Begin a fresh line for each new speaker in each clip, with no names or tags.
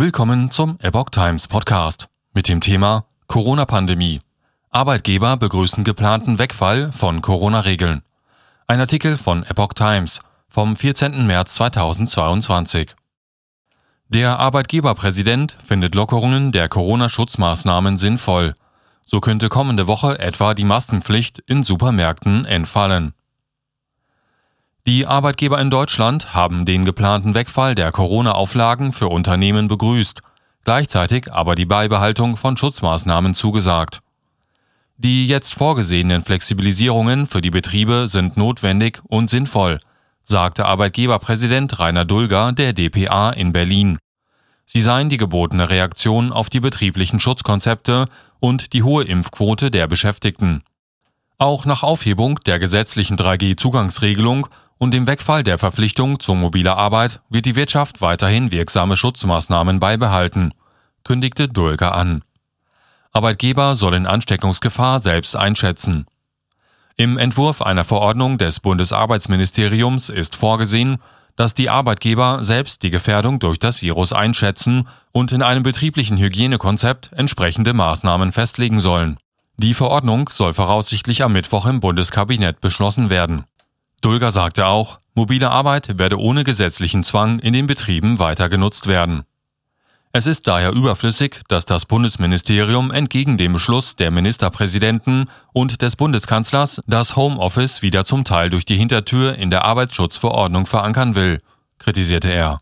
Willkommen zum Epoch Times Podcast mit dem Thema Corona-Pandemie. Arbeitgeber begrüßen geplanten Wegfall von Corona-Regeln. Ein Artikel von Epoch Times vom 14. März 2022. Der Arbeitgeberpräsident findet Lockerungen der Corona-Schutzmaßnahmen sinnvoll. So könnte kommende Woche etwa die Maskenpflicht in Supermärkten entfallen. Die Arbeitgeber in Deutschland haben den geplanten Wegfall der Corona-Auflagen für Unternehmen begrüßt, gleichzeitig aber die Beibehaltung von Schutzmaßnahmen zugesagt. Die jetzt vorgesehenen Flexibilisierungen für die Betriebe sind notwendig und sinnvoll, sagte Arbeitgeberpräsident Rainer Dulger der dpa in Berlin. Sie seien die gebotene Reaktion auf die betrieblichen Schutzkonzepte und die hohe Impfquote der Beschäftigten. Auch nach Aufhebung der gesetzlichen 3G-Zugangsregelung und dem Wegfall der Verpflichtung zur mobiler Arbeit wird die Wirtschaft weiterhin wirksame Schutzmaßnahmen beibehalten, kündigte Dulger an. Arbeitgeber sollen Ansteckungsgefahr selbst einschätzen. Im Entwurf einer Verordnung des Bundesarbeitsministeriums ist vorgesehen, dass die Arbeitgeber selbst die Gefährdung durch das Virus einschätzen und in einem betrieblichen Hygienekonzept entsprechende Maßnahmen festlegen sollen. Die Verordnung soll voraussichtlich am Mittwoch im Bundeskabinett beschlossen werden. Dulger sagte auch, mobile Arbeit werde ohne gesetzlichen Zwang in den Betrieben weiter genutzt werden. Es ist daher überflüssig, dass das Bundesministerium entgegen dem Beschluss der Ministerpräsidenten und des Bundeskanzlers das Homeoffice wieder zum Teil durch die Hintertür in der Arbeitsschutzverordnung verankern will, kritisierte er.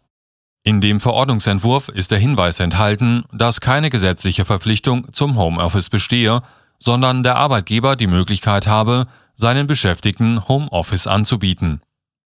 In dem Verordnungsentwurf ist der Hinweis enthalten, dass keine gesetzliche Verpflichtung zum Homeoffice bestehe, sondern der Arbeitgeber die Möglichkeit habe, seinen Beschäftigten Homeoffice anzubieten.